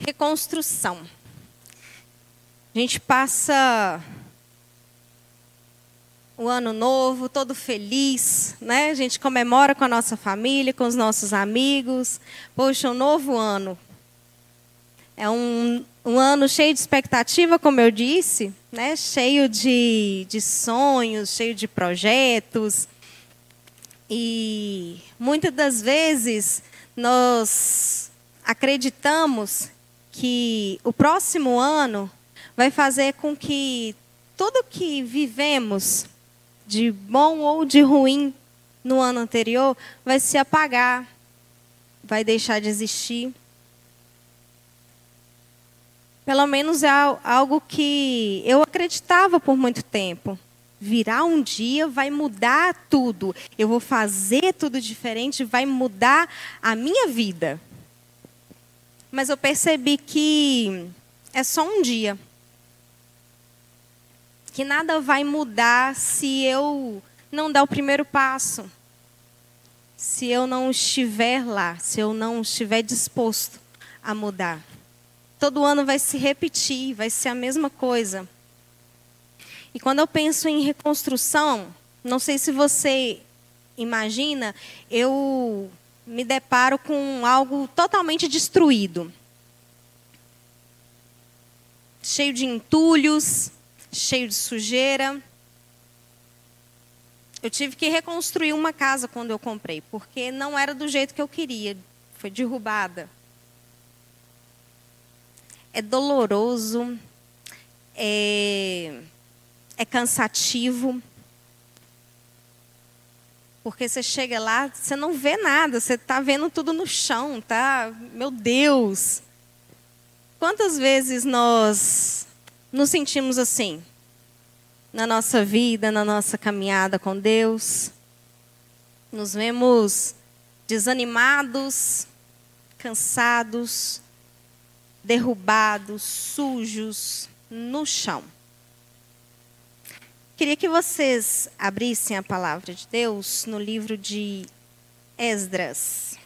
reconstrução. A gente passa o ano novo, todo feliz, né? A gente comemora com a nossa família, com os nossos amigos. Poxa, um novo ano. É um, um ano cheio de expectativa, como eu disse, né? cheio de, de sonhos, cheio de projetos. E muitas das vezes nós acreditamos que o próximo ano vai fazer com que tudo que vivemos de bom ou de ruim no ano anterior vai se apagar, vai deixar de existir. Pelo menos é algo que eu acreditava por muito tempo. Virar um dia vai mudar tudo. Eu vou fazer tudo diferente, vai mudar a minha vida. Mas eu percebi que é só um dia que nada vai mudar se eu não dar o primeiro passo. Se eu não estiver lá, se eu não estiver disposto a mudar. Todo ano vai se repetir, vai ser a mesma coisa. E quando eu penso em reconstrução, não sei se você imagina, eu me deparo com algo totalmente destruído. Cheio de entulhos, cheio de sujeira. Eu tive que reconstruir uma casa quando eu comprei, porque não era do jeito que eu queria. Foi derrubada. É doloroso, é, é cansativo. Porque você chega lá, você não vê nada, você está vendo tudo no chão, tá? Meu Deus! Quantas vezes nós nos sentimos assim na nossa vida, na nossa caminhada com Deus. Nos vemos desanimados, cansados, derrubados, sujos, no chão. Queria que vocês abrissem a palavra de Deus no livro de Esdras.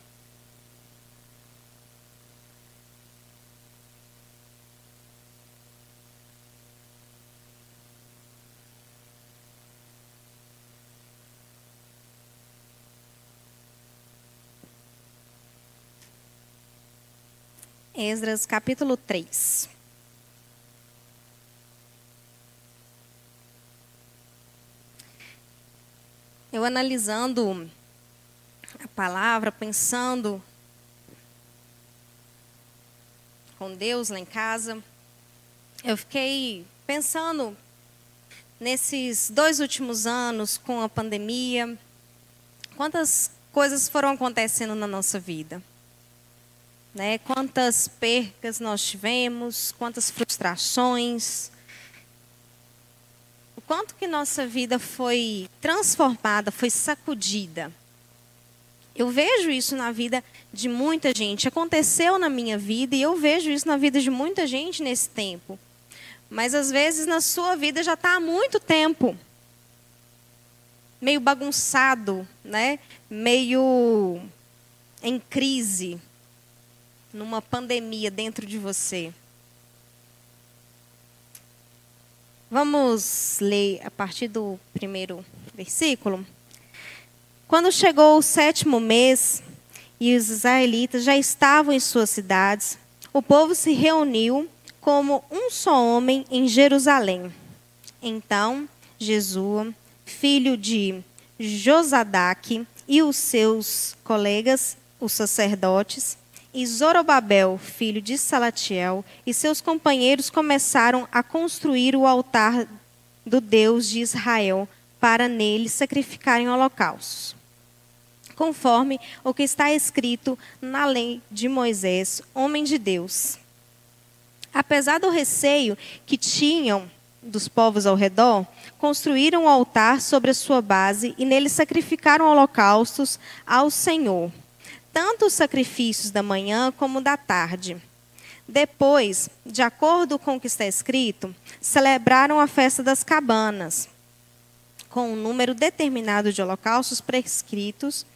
Esdras capítulo 3. Eu analisando a palavra, pensando com Deus lá em casa, eu fiquei pensando nesses dois últimos anos com a pandemia, quantas coisas foram acontecendo na nossa vida né? Quantas percas nós tivemos, quantas frustrações, quanto que nossa vida foi transformada, foi sacudida. Eu vejo isso na vida de muita gente. Aconteceu na minha vida e eu vejo isso na vida de muita gente nesse tempo. Mas às vezes na sua vida já está há muito tempo. Meio bagunçado, né? meio em crise numa pandemia dentro de você. Vamos ler a partir do primeiro versículo. Quando chegou o sétimo mês e os israelitas já estavam em suas cidades, o povo se reuniu como um só homem em Jerusalém. Então, Jesua, filho de Josadaque, e os seus colegas, os sacerdotes, e Zorobabel, filho de Salatiel, e seus companheiros começaram a construir o altar do Deus de Israel, para nele sacrificarem holocaustos. Conforme o que está escrito na lei de Moisés, homem de Deus. Apesar do receio que tinham dos povos ao redor, construíram um altar sobre a sua base e nele sacrificaram holocaustos ao Senhor tanto os sacrifícios da manhã como da tarde. Depois, de acordo com o que está escrito, celebraram a festa das cabanas, com um número determinado de holocaustos prescritos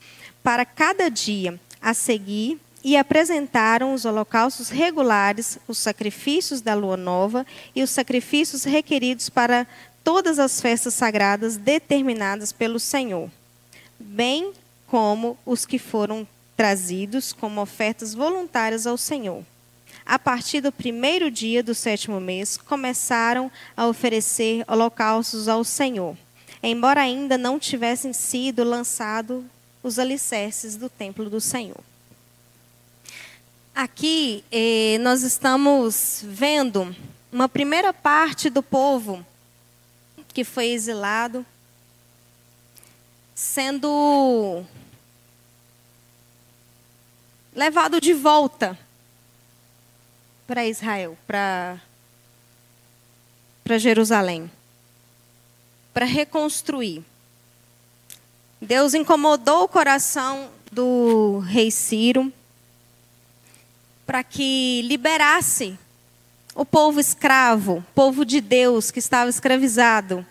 para cada dia. A seguir, e apresentaram os holocaustos regulares, os sacrifícios da lua nova e os sacrifícios requeridos para todas as festas sagradas determinadas pelo Senhor, bem como os que foram trazidos como ofertas voluntárias ao Senhor. A partir do primeiro dia do sétimo mês, começaram a oferecer holocaustos ao Senhor, embora ainda não tivessem sido lançados os alicerces do templo do Senhor. Aqui eh, nós estamos vendo uma primeira parte do povo que foi exilado sendo levado de volta para Israel, para para Jerusalém, para reconstruir. Deus incomodou o coração do rei Ciro para que liberasse o povo escravo, povo de Deus que estava escravizado,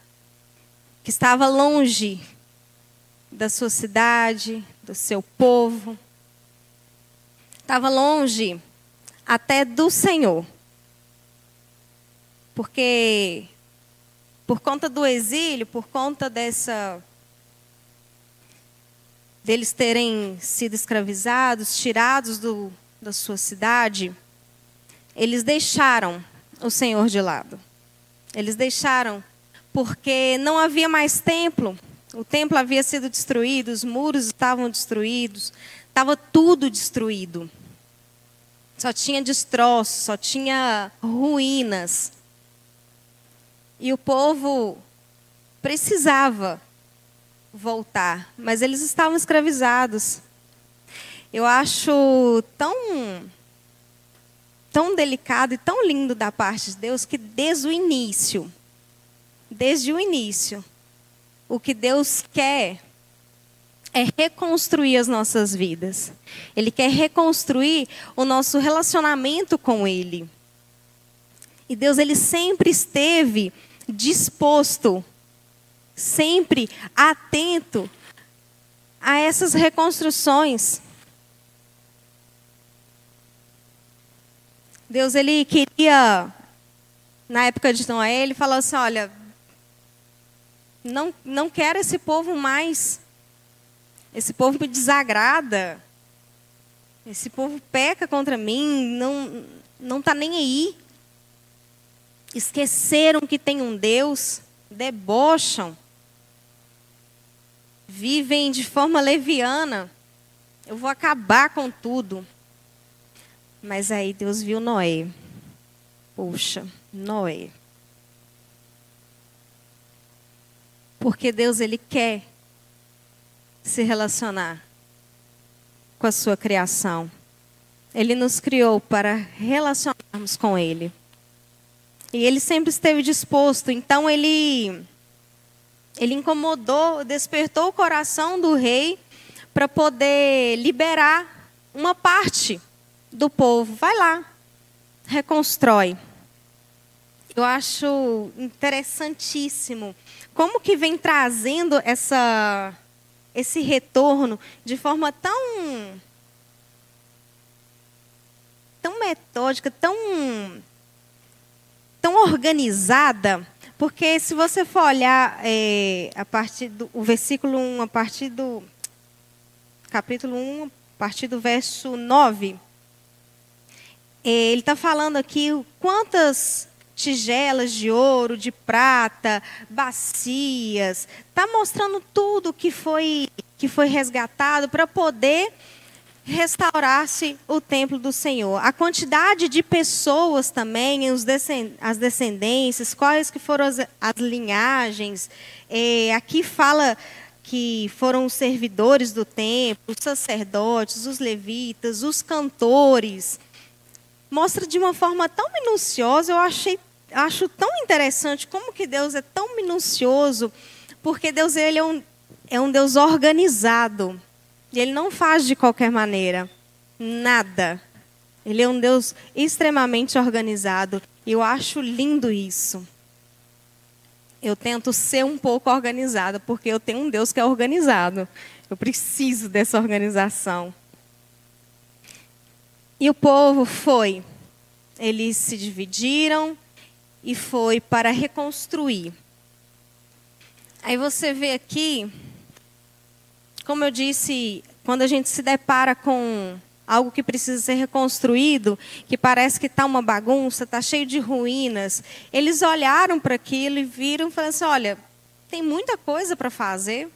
que estava longe da sua cidade, do seu povo, estava longe até do Senhor. Porque por conta do exílio, por conta dessa deles terem sido escravizados, tirados do, da sua cidade, eles deixaram o Senhor de lado. Eles deixaram porque não havia mais templo. O templo havia sido destruído, os muros estavam destruídos, estava tudo destruído. Só tinha destroços, só tinha ruínas. E o povo precisava voltar, mas eles estavam escravizados. Eu acho tão tão delicado e tão lindo da parte de Deus que desde o início, desde o início, o que Deus quer é reconstruir as nossas vidas. Ele quer reconstruir o nosso relacionamento com ele. E Deus ele sempre esteve disposto, sempre atento a essas reconstruções. Deus ele queria na época de Noé, ele falou assim, olha, não não quero esse povo mais. Esse povo me desagrada. Esse povo peca contra mim, não não tá nem aí. Esqueceram que tem um Deus, debocham. Vivem de forma leviana. Eu vou acabar com tudo. Mas aí Deus viu Noé. Poxa, Noé. Porque Deus ele quer se relacionar com a sua criação. Ele nos criou para relacionarmos com ele. E ele sempre esteve disposto, então ele ele incomodou, despertou o coração do rei para poder liberar uma parte do povo. Vai lá, reconstrói. Eu acho interessantíssimo como que vem trazendo essa esse retorno de forma tão tão metódica, tão tão organizada, porque se você for olhar é, a partir do o versículo 1, a partir do capítulo 1, a partir do verso 9, é, ele está falando aqui quantas tigelas de ouro, de prata, bacias, está mostrando tudo que foi que foi resgatado para poder restaurar-se o templo do Senhor. A quantidade de pessoas também, as descendências, quais que foram as, as linhagens. É, aqui fala que foram os servidores do templo, os sacerdotes, os levitas, os cantores mostra de uma forma tão minuciosa, eu achei, acho tão interessante como que Deus é tão minucioso, porque Deus ele é um, é um Deus organizado. E ele não faz de qualquer maneira. Nada. Ele é um Deus extremamente organizado. E eu acho lindo isso. Eu tento ser um pouco organizada, porque eu tenho um Deus que é organizado. Eu preciso dessa organização. E o povo foi. Eles se dividiram e foi para reconstruir. Aí você vê aqui, como eu disse, quando a gente se depara com algo que precisa ser reconstruído, que parece que está uma bagunça, está cheio de ruínas. Eles olharam para aquilo e viram e falaram assim: olha, tem muita coisa para fazer.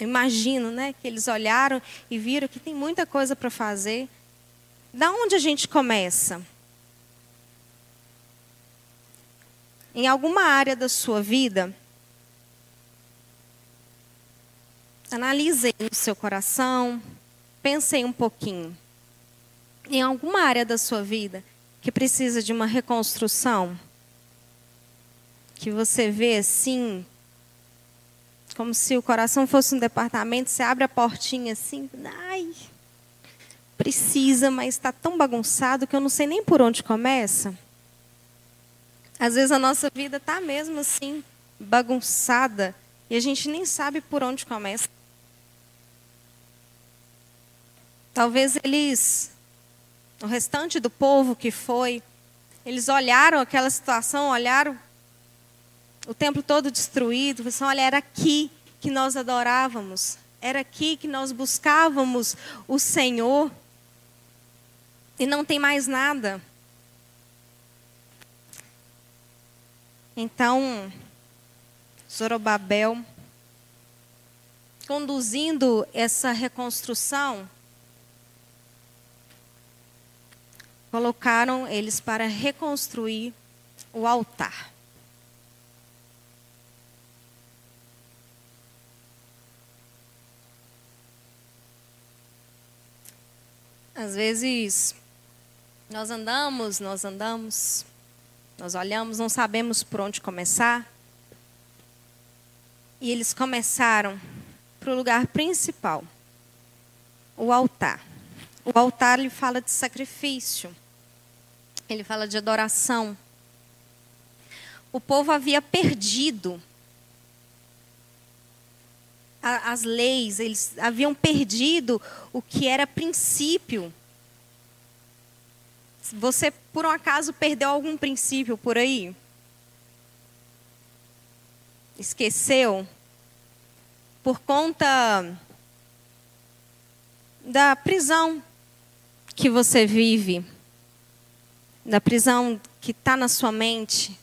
Eu imagino, né, que eles olharam e viram que tem muita coisa para fazer. Da onde a gente começa? Em alguma área da sua vida, analise no seu coração, Pensei um pouquinho. Em alguma área da sua vida que precisa de uma reconstrução, que você vê assim, como se o coração fosse um departamento, você abre a portinha assim, ai, precisa, mas está tão bagunçado que eu não sei nem por onde começa. Às vezes a nossa vida está mesmo assim, bagunçada, e a gente nem sabe por onde começa. Talvez eles, o restante do povo que foi, eles olharam aquela situação, olharam o templo todo destruído, e olha, era aqui que nós adorávamos, era aqui que nós buscávamos o Senhor, e não tem mais nada. Então, Zorobabel, conduzindo essa reconstrução, colocaram eles para reconstruir o altar. Às vezes, nós andamos, nós andamos, nós olhamos, não sabemos por onde começar. E eles começaram para o lugar principal, o altar. O altar ele fala de sacrifício. Ele fala de adoração. O povo havia perdido as leis, eles haviam perdido o que era princípio. Você, por um acaso, perdeu algum princípio por aí? Esqueceu? Por conta da prisão que você vive, da prisão que está na sua mente.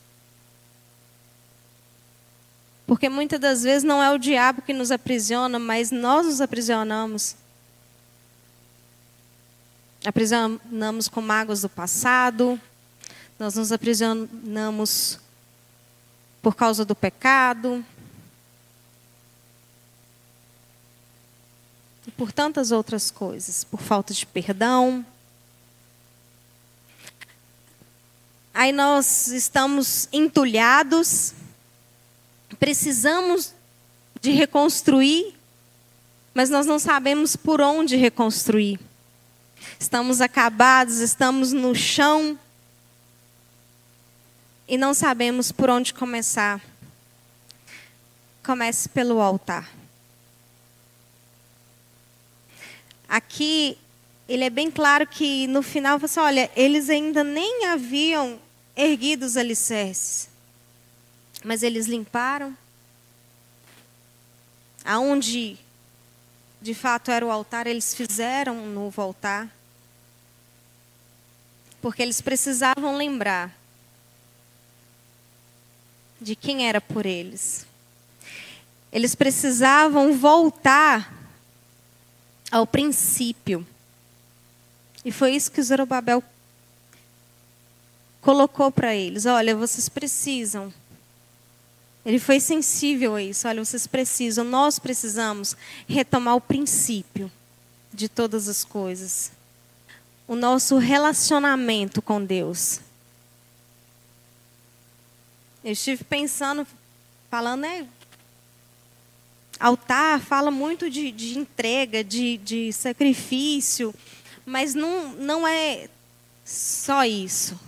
Porque muitas das vezes não é o diabo que nos aprisiona, mas nós nos aprisionamos. Aprisionamos com mágoas do passado, nós nos aprisionamos por causa do pecado, e por tantas outras coisas, por falta de perdão. Aí nós estamos entulhados, precisamos de reconstruir, mas nós não sabemos por onde reconstruir. Estamos acabados, estamos no chão e não sabemos por onde começar. Comece pelo altar. Aqui, ele é bem claro que no final, você assim, olha, eles ainda nem haviam erguido os alicerces, mas eles limparam. Aonde de fato era o altar, eles fizeram um novo altar. Porque eles precisavam lembrar de quem era por eles. Eles precisavam voltar ao princípio. E foi isso que Zorobabel colocou para eles: olha, vocês precisam. Ele foi sensível a isso. Olha, vocês precisam, nós precisamos retomar o princípio de todas as coisas. O nosso relacionamento com Deus. Eu estive pensando, falando, né, Altar fala muito de, de entrega, de, de sacrifício, mas não, não é só isso.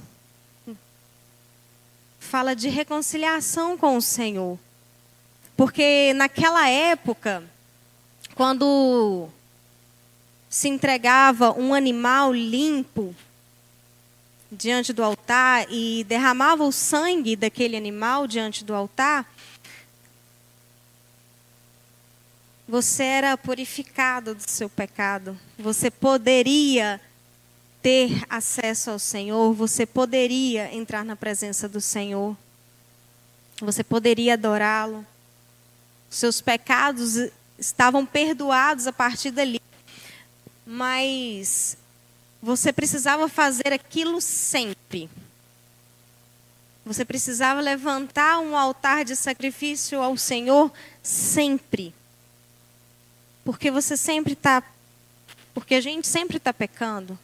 Fala de reconciliação com o Senhor. Porque naquela época, quando se entregava um animal limpo diante do altar e derramava o sangue daquele animal diante do altar, você era purificado do seu pecado. Você poderia ter acesso ao Senhor, você poderia entrar na presença do Senhor. Você poderia adorá-lo. Seus pecados estavam perdoados a partir dali. Mas você precisava fazer aquilo sempre. Você precisava levantar um altar de sacrifício ao Senhor sempre. Porque você sempre está. Porque a gente sempre está pecando.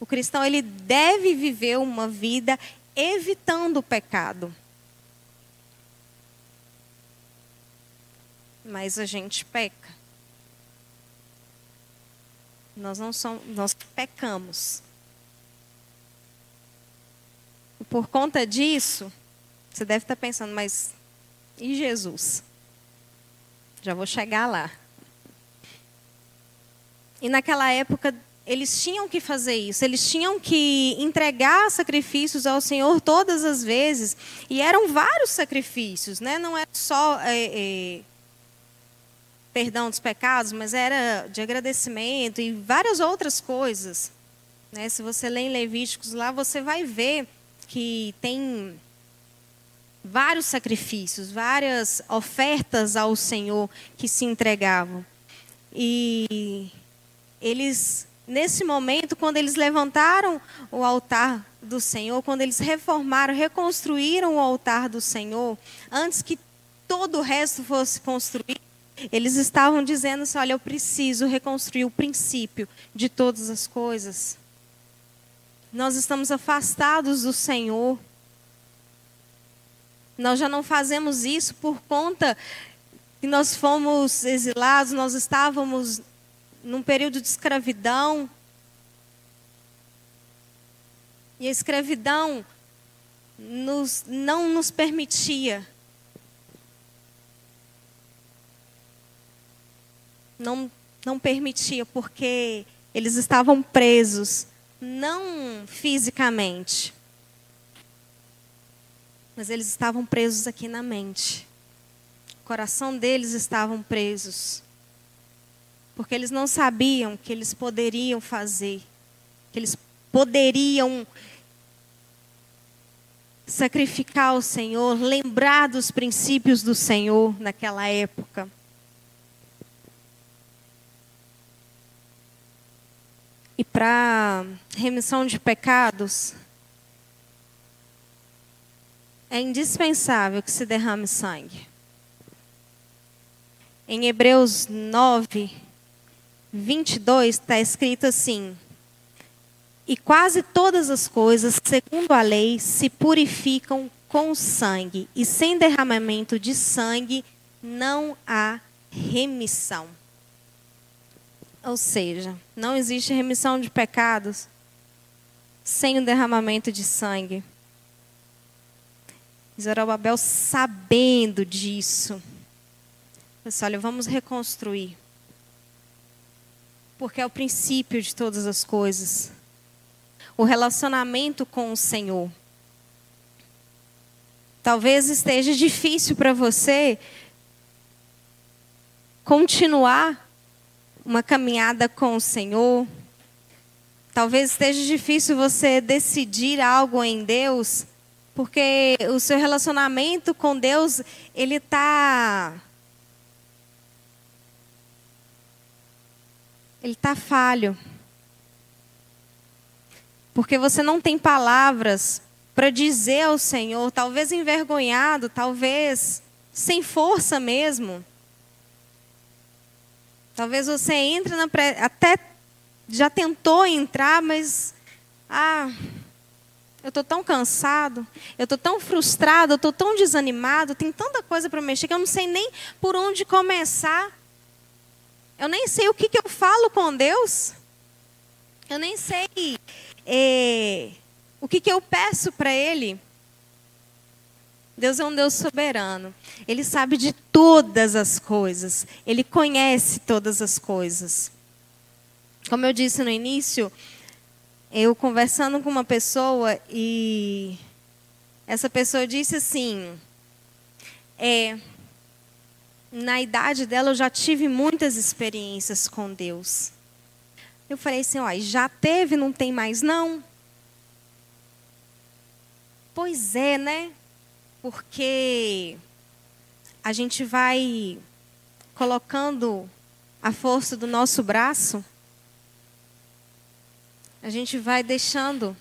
O cristão ele deve viver uma vida evitando o pecado. Mas a gente peca. Nós não somos, nós pecamos. E por conta disso, você deve estar pensando, mas e Jesus? Já vou chegar lá. E naquela época, eles tinham que fazer isso, eles tinham que entregar sacrifícios ao Senhor todas as vezes. E eram vários sacrifícios, né? não era só é, é, perdão dos pecados, mas era de agradecimento e várias outras coisas. Né? Se você lê em Levíticos lá, você vai ver que tem vários sacrifícios, várias ofertas ao Senhor que se entregavam. E eles, nesse momento, quando eles levantaram o altar do Senhor, quando eles reformaram, reconstruíram o altar do Senhor, antes que todo o resto fosse construído, eles estavam dizendo assim: olha, eu preciso reconstruir o princípio de todas as coisas. Nós estamos afastados do Senhor. Nós já não fazemos isso por conta que nós fomos exilados, nós estávamos num período de escravidão. E a escravidão nos, não nos permitia. Não, não permitia, porque eles estavam presos, não fisicamente, mas eles estavam presos aqui na mente. O coração deles estavam presos. Porque eles não sabiam que eles poderiam fazer, que eles poderiam sacrificar o Senhor, lembrar dos princípios do Senhor naquela época. E para remissão de pecados, é indispensável que se derrame sangue. Em Hebreus 9, 22, está escrito assim: E quase todas as coisas, segundo a lei, se purificam com sangue, e sem derramamento de sangue não há remissão. Ou seja, não existe remissão de pecados sem o derramamento de sangue. Zorobabel sabendo disso. Disse, olha, vamos reconstruir. Porque é o princípio de todas as coisas. O relacionamento com o Senhor. Talvez esteja difícil para você continuar uma caminhada com o Senhor. Talvez esteja difícil você decidir algo em Deus porque o seu relacionamento com Deus, ele está. Ele está falho. Porque você não tem palavras para dizer ao Senhor, talvez envergonhado, talvez sem força mesmo. Talvez você entre na pré... até já tentou entrar, mas ah, eu estou tão cansado, eu estou tão frustrado, eu estou tão desanimado, tem tanta coisa para mexer que eu não sei nem por onde começar. Eu nem sei o que, que eu falo com Deus. Eu nem sei é, o que, que eu peço para Ele. Deus é um Deus soberano. Ele sabe de todas as coisas. Ele conhece todas as coisas. Como eu disse no início, eu conversando com uma pessoa e essa pessoa disse assim: é, na idade dela eu já tive muitas experiências com Deus. Eu falei assim, ó, já teve, não tem mais não? Pois é, né? Porque a gente vai colocando a força do nosso braço, a gente vai deixando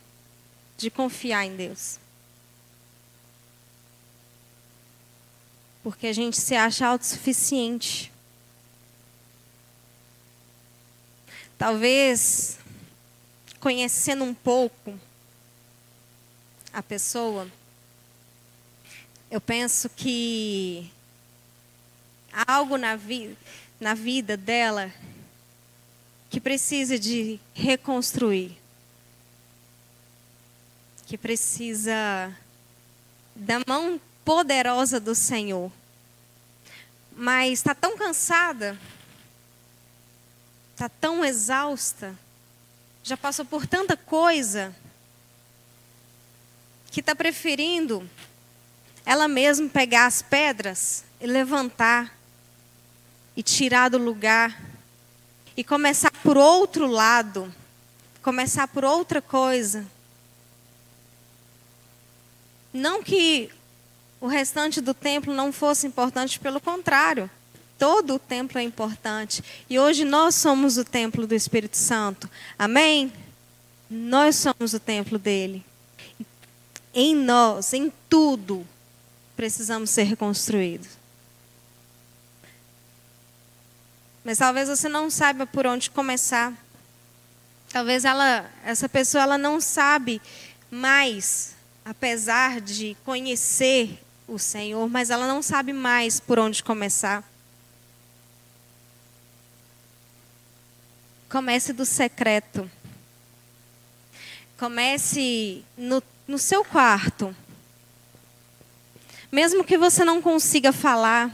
de confiar em Deus. Porque a gente se acha autossuficiente. Talvez, conhecendo um pouco a pessoa, eu penso que há algo na, vi na vida dela que precisa de reconstruir, que precisa da mão poderosa do Senhor. Mas está tão cansada, está tão exausta, já passou por tanta coisa, que está preferindo ela mesma pegar as pedras e levantar e tirar do lugar e começar por outro lado, começar por outra coisa. Não que o restante do templo não fosse importante, pelo contrário. Todo o templo é importante. E hoje nós somos o templo do Espírito Santo. Amém? Nós somos o templo dele. Em nós, em tudo, precisamos ser reconstruídos. Mas talvez você não saiba por onde começar. Talvez ela, essa pessoa ela não sabe mais, apesar de conhecer o Senhor, mas ela não sabe mais por onde começar. Comece do secreto. Comece no, no seu quarto. Mesmo que você não consiga falar,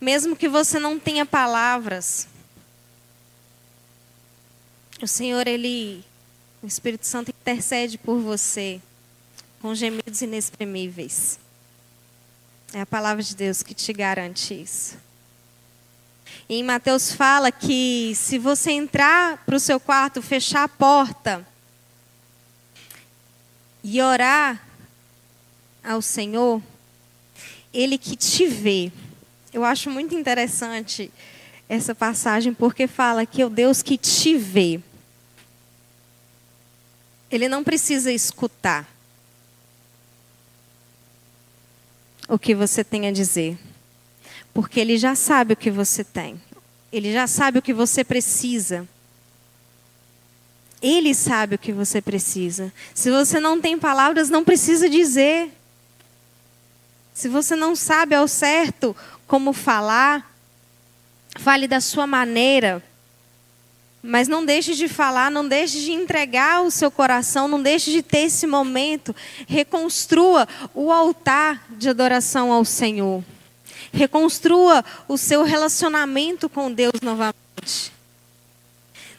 mesmo que você não tenha palavras, o Senhor, Ele, o Espírito Santo intercede por você com gemidos inexprimíveis. É a palavra de Deus que te garante isso. E em Mateus fala que se você entrar para o seu quarto, fechar a porta e orar ao Senhor, Ele que te vê. Eu acho muito interessante essa passagem porque fala que é o Deus que te vê. Ele não precisa escutar. O que você tem a dizer. Porque Ele já sabe o que você tem. Ele já sabe o que você precisa. Ele sabe o que você precisa. Se você não tem palavras, não precisa dizer. Se você não sabe ao certo como falar, fale da sua maneira. Mas não deixe de falar, não deixe de entregar o seu coração, não deixe de ter esse momento. Reconstrua o altar de adoração ao Senhor. Reconstrua o seu relacionamento com Deus novamente.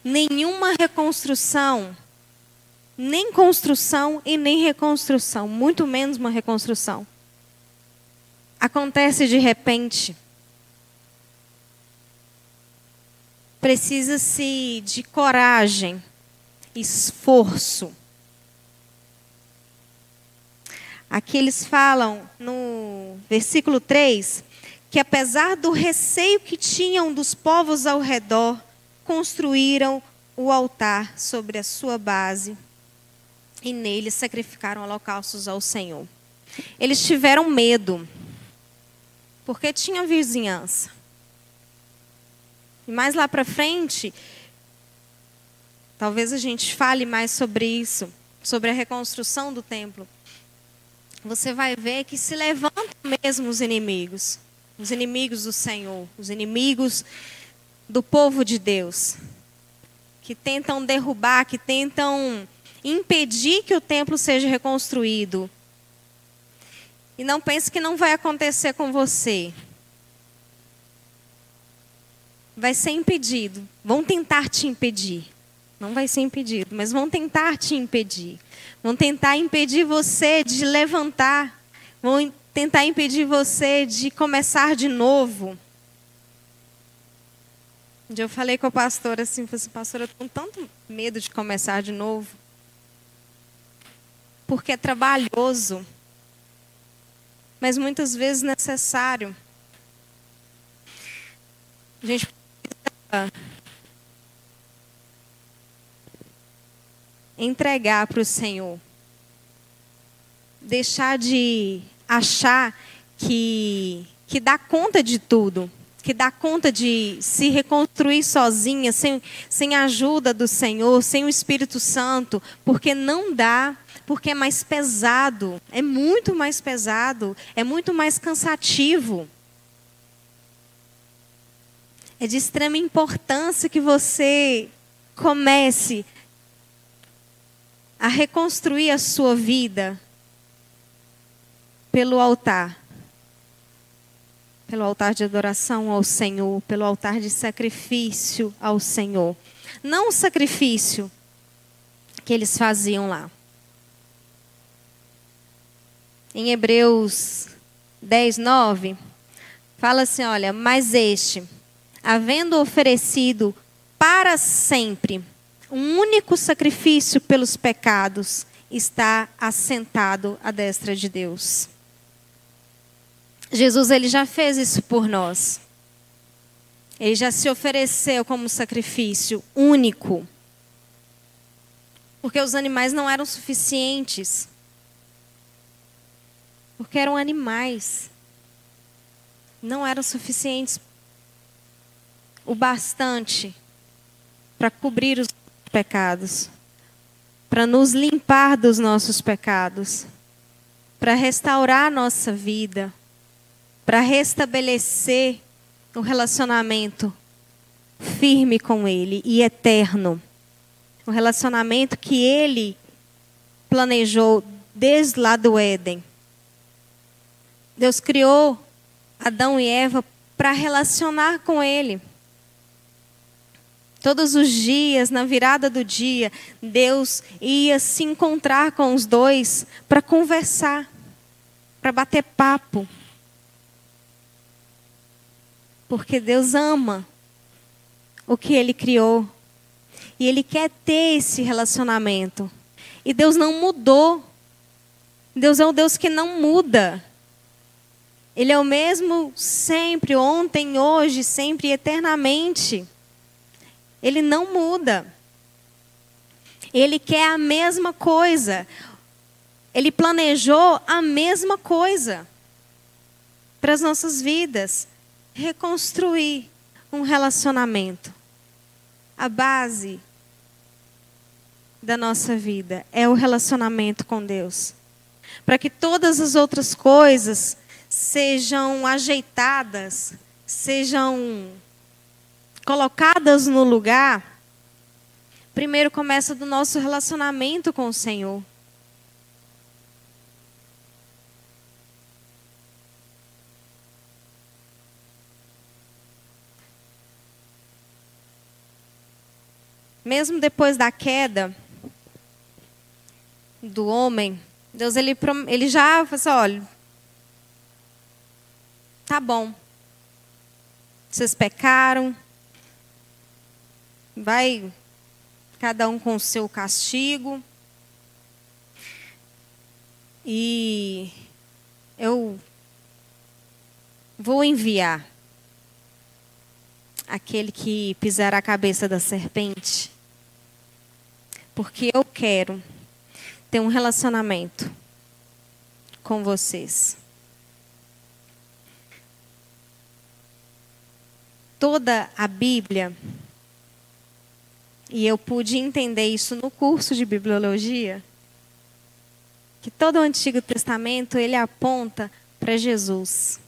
Nenhuma reconstrução, nem construção e nem reconstrução, muito menos uma reconstrução, acontece de repente. Precisa-se de coragem, esforço. Aqui eles falam no versículo 3 que, apesar do receio que tinham dos povos ao redor, construíram o altar sobre a sua base e nele sacrificaram holocaustos ao Senhor. Eles tiveram medo, porque tinha vizinhança. Mais lá para frente, talvez a gente fale mais sobre isso, sobre a reconstrução do templo. Você vai ver que se levantam mesmo os inimigos, os inimigos do Senhor, os inimigos do povo de Deus, que tentam derrubar, que tentam impedir que o templo seja reconstruído. E não pense que não vai acontecer com você vai ser impedido. Vão tentar te impedir. Não vai ser impedido, mas vão tentar te impedir. Vão tentar impedir você de levantar. Vão tentar impedir você de começar de novo. Um dia eu falei com a pastora assim, assim, pastora, eu estou com tanto medo de começar de novo. Porque é trabalhoso. Mas muitas vezes necessário. A gente entregar para o Senhor. Deixar de achar que, que dá conta de tudo, que dá conta de se reconstruir sozinha, sem, sem a ajuda do Senhor, sem o Espírito Santo, porque não dá, porque é mais pesado, é muito mais pesado, é muito mais cansativo. É de extrema importância que você comece a reconstruir a sua vida pelo altar. Pelo altar de adoração ao Senhor, pelo altar de sacrifício ao Senhor. Não o sacrifício que eles faziam lá. Em Hebreus 10, 9, fala assim: olha, mas este havendo oferecido para sempre um único sacrifício pelos pecados, está assentado à destra de Deus. Jesus ele já fez isso por nós. Ele já se ofereceu como sacrifício único. Porque os animais não eram suficientes. Porque eram animais. Não eram suficientes o bastante para cobrir os pecados, para nos limpar dos nossos pecados, para restaurar a nossa vida, para restabelecer um relacionamento firme com Ele e eterno. Um relacionamento que Ele planejou desde lá do Éden. Deus criou Adão e Eva para relacionar com Ele. Todos os dias, na virada do dia, Deus ia se encontrar com os dois para conversar, para bater papo. Porque Deus ama o que Ele criou. E Ele quer ter esse relacionamento. E Deus não mudou. Deus é um Deus que não muda. Ele é o mesmo sempre, ontem, hoje, sempre eternamente. Ele não muda. Ele quer a mesma coisa. Ele planejou a mesma coisa para as nossas vidas. Reconstruir um relacionamento. A base da nossa vida é o relacionamento com Deus. Para que todas as outras coisas sejam ajeitadas, sejam colocadas no lugar, primeiro começa do nosso relacionamento com o Senhor. Mesmo depois da queda do homem, Deus ele, ele já falou assim, olha, tá bom. Vocês pecaram, vai cada um com o seu castigo. E eu vou enviar aquele que pisar a cabeça da serpente, porque eu quero ter um relacionamento com vocês. Toda a Bíblia e eu pude entender isso no curso de bibliologia, que todo o Antigo Testamento ele aponta para Jesus.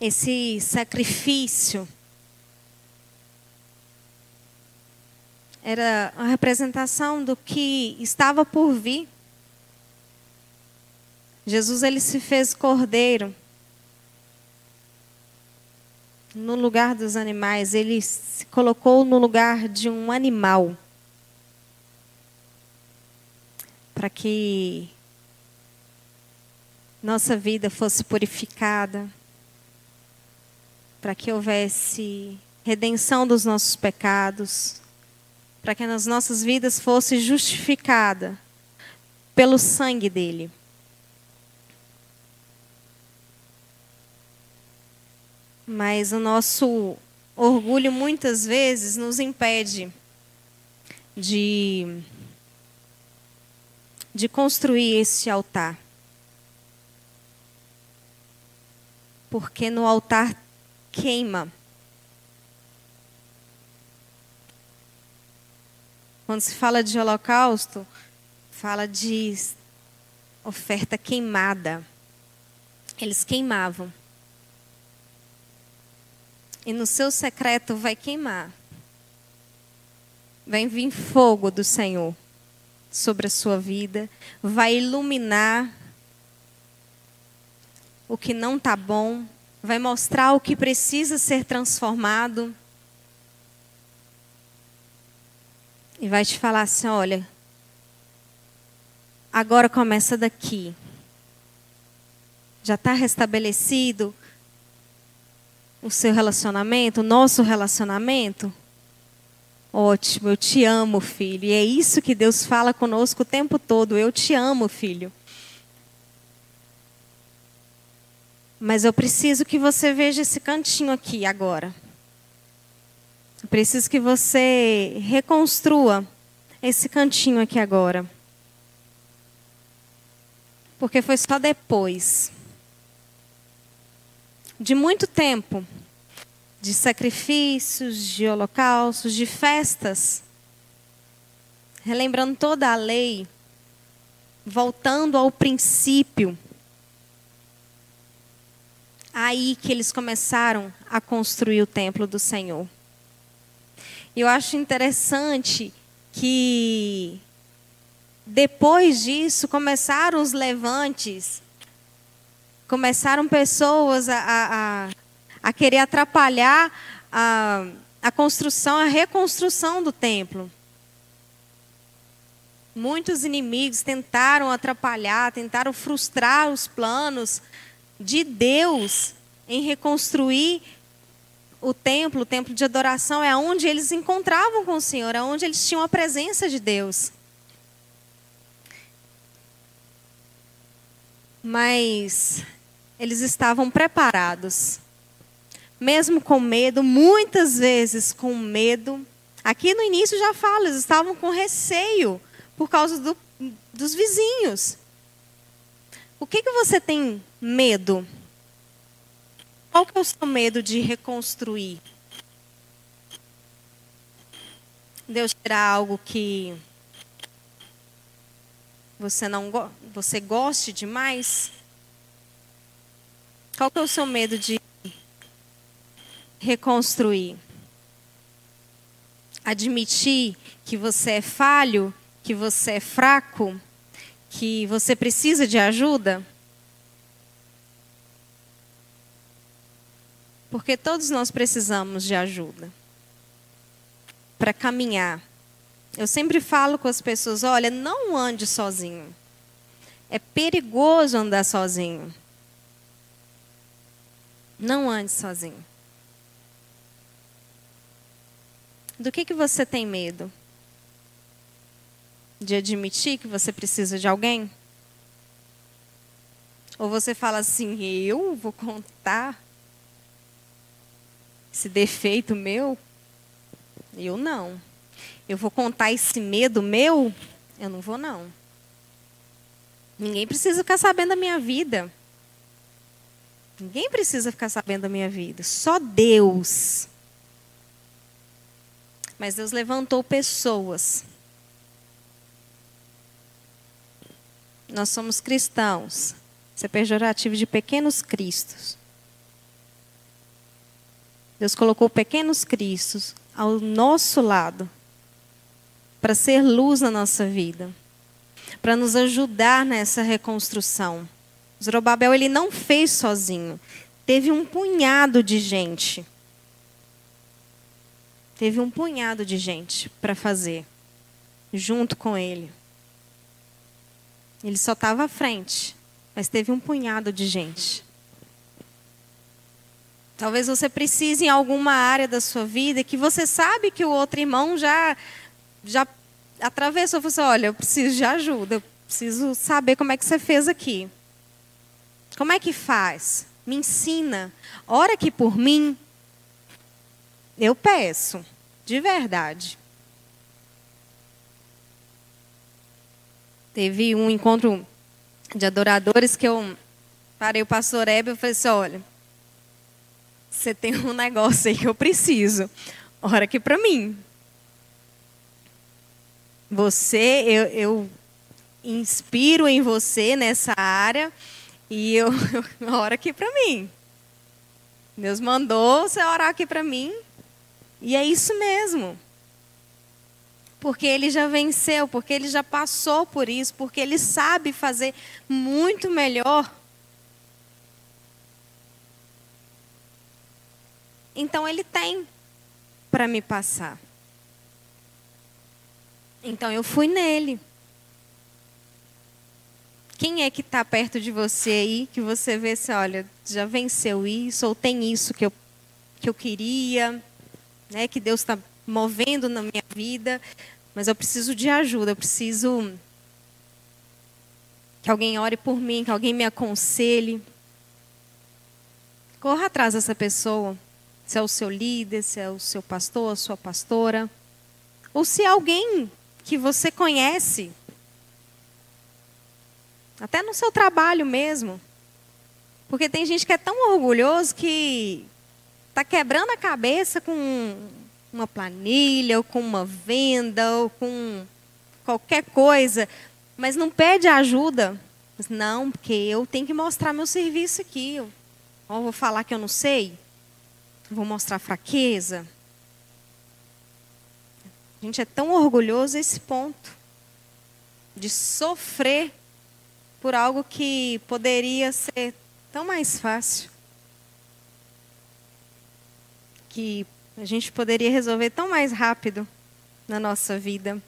Esse sacrifício era a representação do que estava por vir. Jesus ele se fez cordeiro. No lugar dos animais, ele se colocou no lugar de um animal. Para que nossa vida fosse purificada, para que houvesse redenção dos nossos pecados, para que as nossas vidas fosse justificada pelo sangue dele. Mas o nosso orgulho muitas vezes nos impede de, de construir esse altar. Porque no altar queima. Quando se fala de holocausto, fala de oferta queimada. Eles queimavam e no seu secreto vai queimar. Vai vir fogo do Senhor sobre a sua vida, vai iluminar o que não está bom, vai mostrar o que precisa ser transformado. E vai te falar assim: olha, agora começa daqui. Já está restabelecido o seu relacionamento, o nosso relacionamento? Ótimo, eu te amo, filho. E é isso que Deus fala conosco o tempo todo. Eu te amo, filho. Mas eu preciso que você veja esse cantinho aqui agora. Eu preciso que você reconstrua esse cantinho aqui agora. Porque foi só depois de muito tempo de sacrifícios, de holocaustos, de festas, relembrando toda a lei, voltando ao princípio. Aí que eles começaram a construir o templo do Senhor. Eu acho interessante que depois disso começaram os levantes Começaram pessoas a, a, a querer atrapalhar a, a construção, a reconstrução do templo. Muitos inimigos tentaram atrapalhar, tentaram frustrar os planos de Deus em reconstruir o templo, o templo de adoração, é onde eles encontravam com o Senhor, é onde eles tinham a presença de Deus. Mas eles estavam preparados. Mesmo com medo, muitas vezes com medo. Aqui no início já falo, eles estavam com receio por causa do, dos vizinhos. O que, que você tem medo? Qual que é o seu medo de reconstruir? Deus terá algo que você não você goste demais? Qual que é o seu medo de reconstruir? Admitir que você é falho, que você é fraco, que você precisa de ajuda? Porque todos nós precisamos de ajuda para caminhar. Eu sempre falo com as pessoas: olha, não ande sozinho. É perigoso andar sozinho. Não ande sozinho. Do que, que você tem medo? De admitir que você precisa de alguém? Ou você fala assim, eu vou contar esse defeito meu? Eu não. Eu vou contar esse medo meu? Eu não vou, não. Ninguém precisa ficar sabendo da minha vida. Ninguém precisa ficar sabendo da minha vida, só Deus. Mas Deus levantou pessoas. Nós somos cristãos. Isso é pejorativo de pequenos cristos. Deus colocou pequenos cristos ao nosso lado para ser luz na nossa vida, para nos ajudar nessa reconstrução. Zorobabel ele não fez sozinho. Teve um punhado de gente teve um punhado de gente para fazer, junto com ele. Ele só estava à frente, mas teve um punhado de gente. Talvez você precise em alguma área da sua vida que você sabe que o outro irmão já já atravessou, você assim, olha, eu preciso de ajuda, eu preciso saber como é que você fez aqui. Como é que faz? Me ensina. Ora aqui por mim. Eu peço, de verdade. Teve um encontro de adoradores que eu parei o pastor Hebe e falei assim, olha, você tem um negócio aí que eu preciso. Ora aqui para mim. Você, eu, eu inspiro em você nessa área e eu, eu ora aqui para mim. Deus mandou você orar aqui para mim. E é isso mesmo. Porque ele já venceu, porque ele já passou por isso, porque ele sabe fazer muito melhor. Então ele tem para me passar. Então eu fui nele. Quem é que está perto de você aí que você vê se, olha, já venceu isso, ou tem isso que eu, que eu queria, né, que Deus está movendo na minha vida, mas eu preciso de ajuda, eu preciso que alguém ore por mim, que alguém me aconselhe. Corra atrás dessa pessoa, se é o seu líder, se é o seu pastor, a sua pastora, ou se é alguém que você conhece até no seu trabalho mesmo. Porque tem gente que é tão orgulhoso que está quebrando a cabeça com uma planilha, ou com uma venda, ou com qualquer coisa, mas não pede ajuda. Não, porque eu tenho que mostrar meu serviço aqui. Eu vou falar que eu não sei. Vou mostrar fraqueza. A gente é tão orgulhoso a esse ponto de sofrer por algo que poderia ser tão mais fácil. Que a gente poderia resolver tão mais rápido na nossa vida.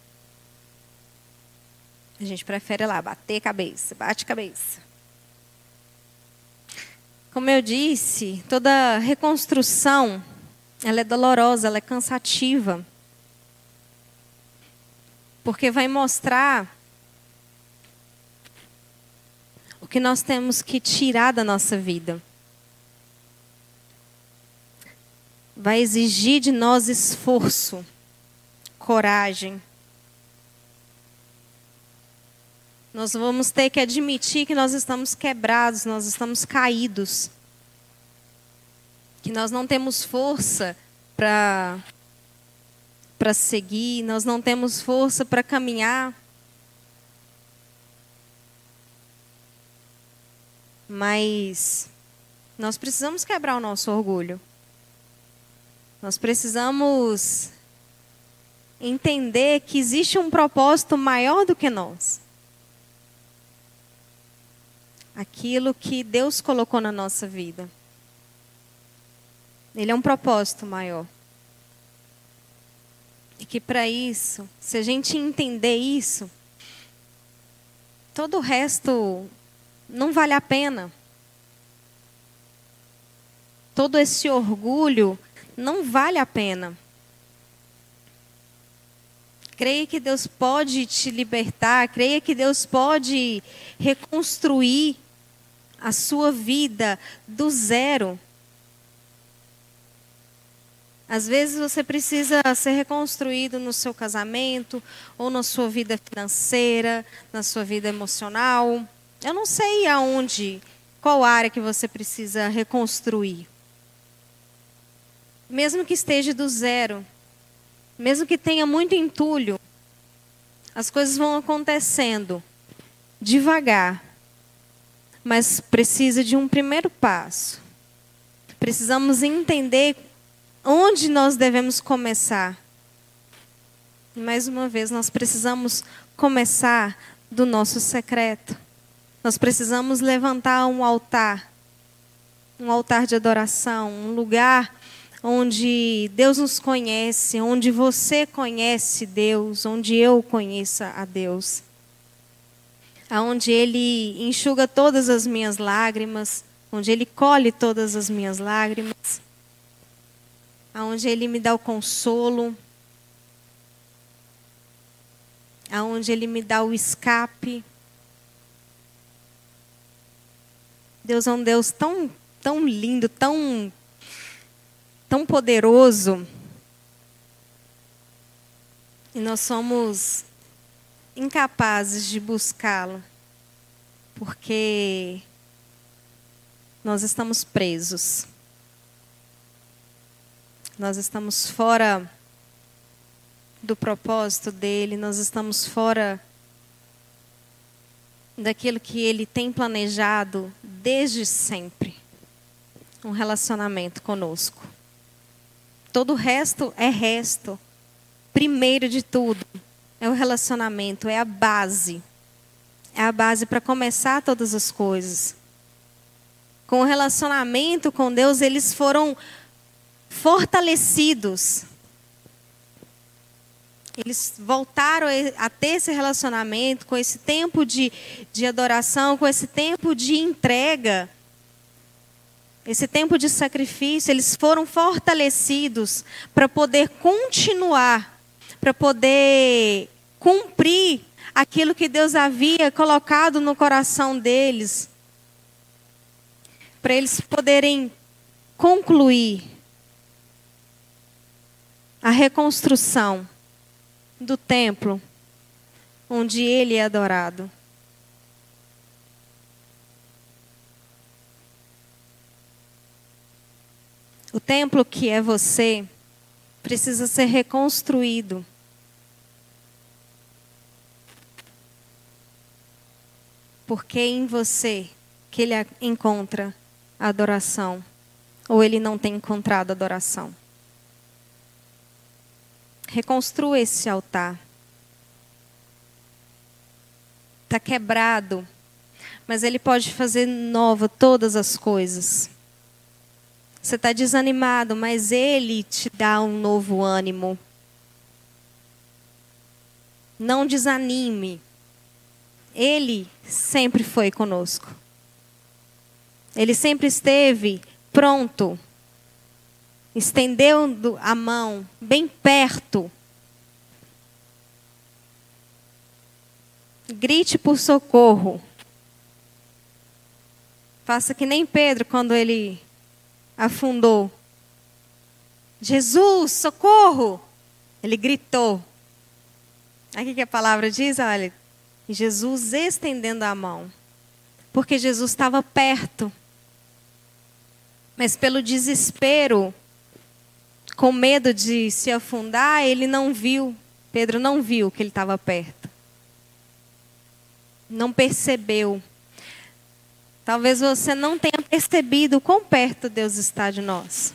A gente prefere lá bater cabeça, bate cabeça. Como eu disse, toda reconstrução, ela é dolorosa, ela é cansativa. Porque vai mostrar o que nós temos que tirar da nossa vida. Vai exigir de nós esforço, coragem. Nós vamos ter que admitir que nós estamos quebrados, nós estamos caídos. Que nós não temos força para para seguir, nós não temos força para caminhar. Mas nós precisamos quebrar o nosso orgulho. Nós precisamos entender que existe um propósito maior do que nós. Aquilo que Deus colocou na nossa vida. Ele é um propósito maior. E que para isso, se a gente entender isso, todo o resto não vale a pena. Todo esse orgulho não vale a pena. Creia que Deus pode te libertar, creia que Deus pode reconstruir a sua vida do zero. Às vezes você precisa ser reconstruído no seu casamento, ou na sua vida financeira, na sua vida emocional. Eu não sei aonde, qual área que você precisa reconstruir. Mesmo que esteja do zero, mesmo que tenha muito entulho, as coisas vão acontecendo devagar, mas precisa de um primeiro passo. Precisamos entender onde nós devemos começar. Mais uma vez, nós precisamos começar do nosso secreto. Nós precisamos levantar um altar, um altar de adoração, um lugar onde Deus nos conhece, onde você conhece Deus, onde eu conheça a Deus. Aonde Ele enxuga todas as minhas lágrimas, onde Ele colhe todas as minhas lágrimas, aonde Ele me dá o consolo, aonde Ele me dá o escape. Deus é um Deus tão, tão lindo, tão, tão poderoso. E nós somos incapazes de buscá-lo, porque nós estamos presos. Nós estamos fora do propósito dele, nós estamos fora daquilo que ele tem planejado desde sempre um relacionamento conosco. Todo o resto é resto. Primeiro de tudo, é o relacionamento, é a base. É a base para começar todas as coisas. Com o relacionamento com Deus, eles foram fortalecidos. Eles voltaram a ter esse relacionamento com esse tempo de, de adoração, com esse tempo de entrega, esse tempo de sacrifício. Eles foram fortalecidos para poder continuar, para poder cumprir aquilo que Deus havia colocado no coração deles, para eles poderem concluir a reconstrução do templo onde ele é adorado. O templo que é você precisa ser reconstruído. Porque é em você que ele encontra adoração, ou ele não tem encontrado adoração. Reconstrua esse altar. Está quebrado, mas Ele pode fazer nova todas as coisas. Você está desanimado, mas Ele te dá um novo ânimo. Não desanime. Ele sempre foi conosco. Ele sempre esteve pronto estendendo a mão bem perto. Grite por socorro. Faça que nem Pedro quando ele afundou. Jesus, socorro! Ele gritou. Aqui que a palavra diz, olha, Jesus estendendo a mão. Porque Jesus estava perto. Mas pelo desespero, com medo de se afundar, ele não viu, Pedro não viu que ele estava perto. Não percebeu. Talvez você não tenha percebido quão perto Deus está de nós.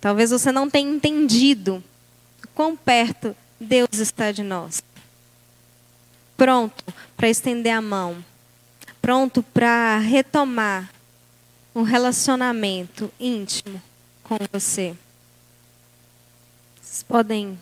Talvez você não tenha entendido quão perto Deus está de nós. Pronto para estender a mão. Pronto para retomar um relacionamento íntimo com você. Vocês podem